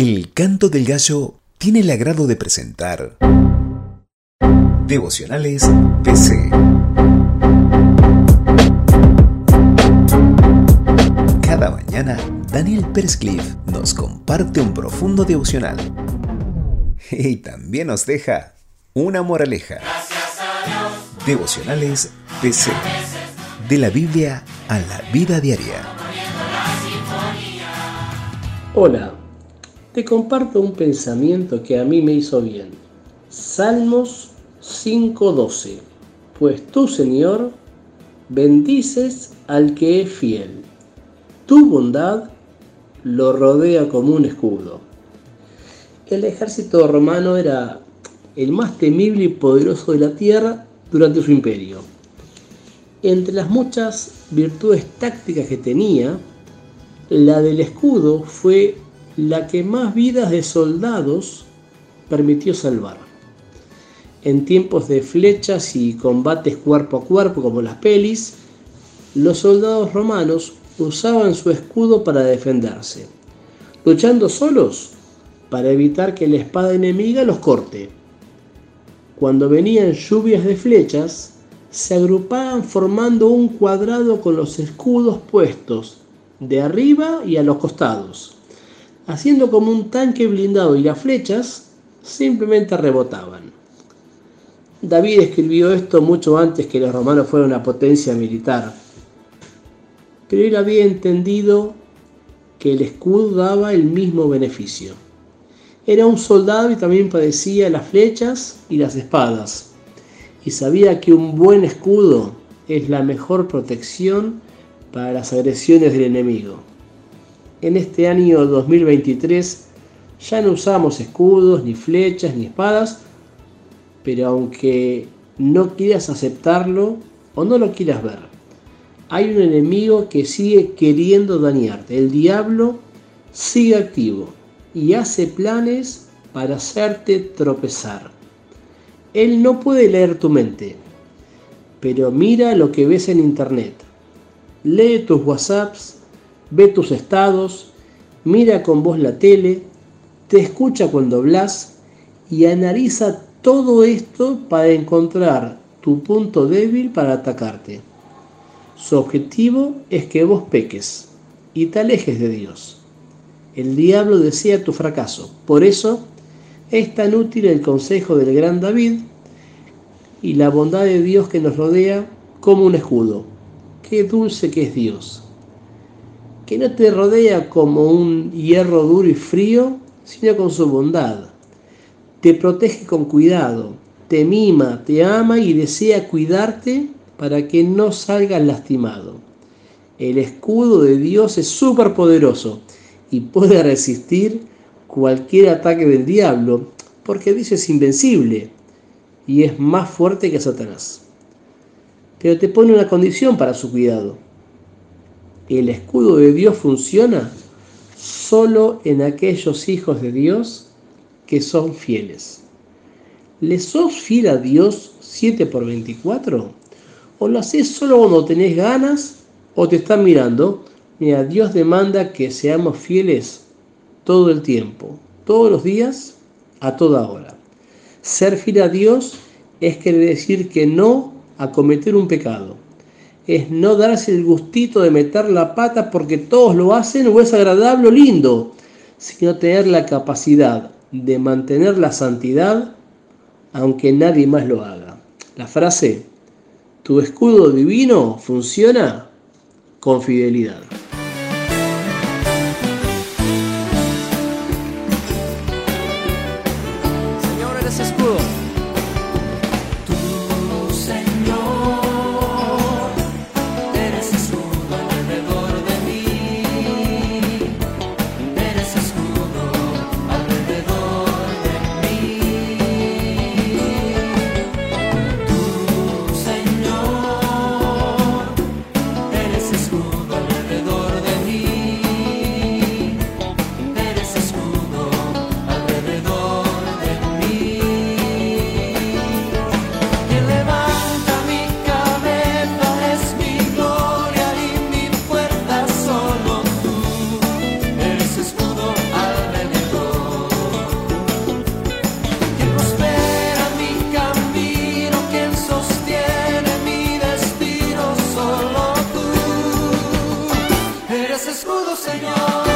El canto del gallo tiene el agrado de presentar Devocionales PC. Cada mañana, Daniel Pérez nos comparte un profundo devocional y también nos deja una moraleja. Devocionales PC. De la Biblia a la vida diaria. Hola, te comparto un pensamiento que a mí me hizo bien. Salmos 5:12. Pues tú, Señor, bendices al que es fiel. Tu bondad lo rodea como un escudo. El ejército romano era el más temible y poderoso de la tierra durante su imperio. Entre las muchas virtudes tácticas que tenía, la del escudo fue la que más vidas de soldados permitió salvar. En tiempos de flechas y combates cuerpo a cuerpo como las pelis, los soldados romanos usaban su escudo para defenderse, luchando solos para evitar que la espada enemiga los corte. Cuando venían lluvias de flechas, se agrupaban formando un cuadrado con los escudos puestos de arriba y a los costados, haciendo como un tanque blindado y las flechas simplemente rebotaban. David escribió esto mucho antes que los romanos fueran una potencia militar, pero él había entendido que el escudo daba el mismo beneficio. Era un soldado y también padecía las flechas y las espadas, y sabía que un buen escudo es la mejor protección para las agresiones del enemigo. En este año 2023 ya no usamos escudos, ni flechas, ni espadas, pero aunque no quieras aceptarlo o no lo quieras ver, hay un enemigo que sigue queriendo dañarte. El diablo sigue activo y hace planes para hacerte tropezar. Él no puede leer tu mente, pero mira lo que ves en internet. Lee tus WhatsApps, ve tus estados, mira con vos la tele, te escucha cuando hablas y analiza todo esto para encontrar tu punto débil para atacarte. Su objetivo es que vos peques y te alejes de Dios. El diablo desea tu fracaso. Por eso es tan útil el consejo del gran David y la bondad de Dios que nos rodea como un escudo. Qué dulce que es Dios. Que no te rodea como un hierro duro y frío, sino con su bondad. Te protege con cuidado, te mima, te ama y desea cuidarte para que no salgas lastimado. El escudo de Dios es súper poderoso y puede resistir cualquier ataque del diablo porque dice es invencible y es más fuerte que Satanás. Pero te pone una condición para su cuidado. El escudo de Dios funciona solo en aquellos hijos de Dios que son fieles. ¿Le sos fiel a Dios 7 por 24? o lo haces solo cuando tenés ganas o te están mirando. Mira, Dios demanda que seamos fieles todo el tiempo, todos los días, a toda hora. Ser fiel a Dios es querer decir que no a cometer un pecado. Es no darse el gustito de meter la pata porque todos lo hacen o es agradable o lindo, sino tener la capacidad de mantener la santidad aunque nadie más lo haga. La frase tu escudo divino funciona con fidelidad. Señor.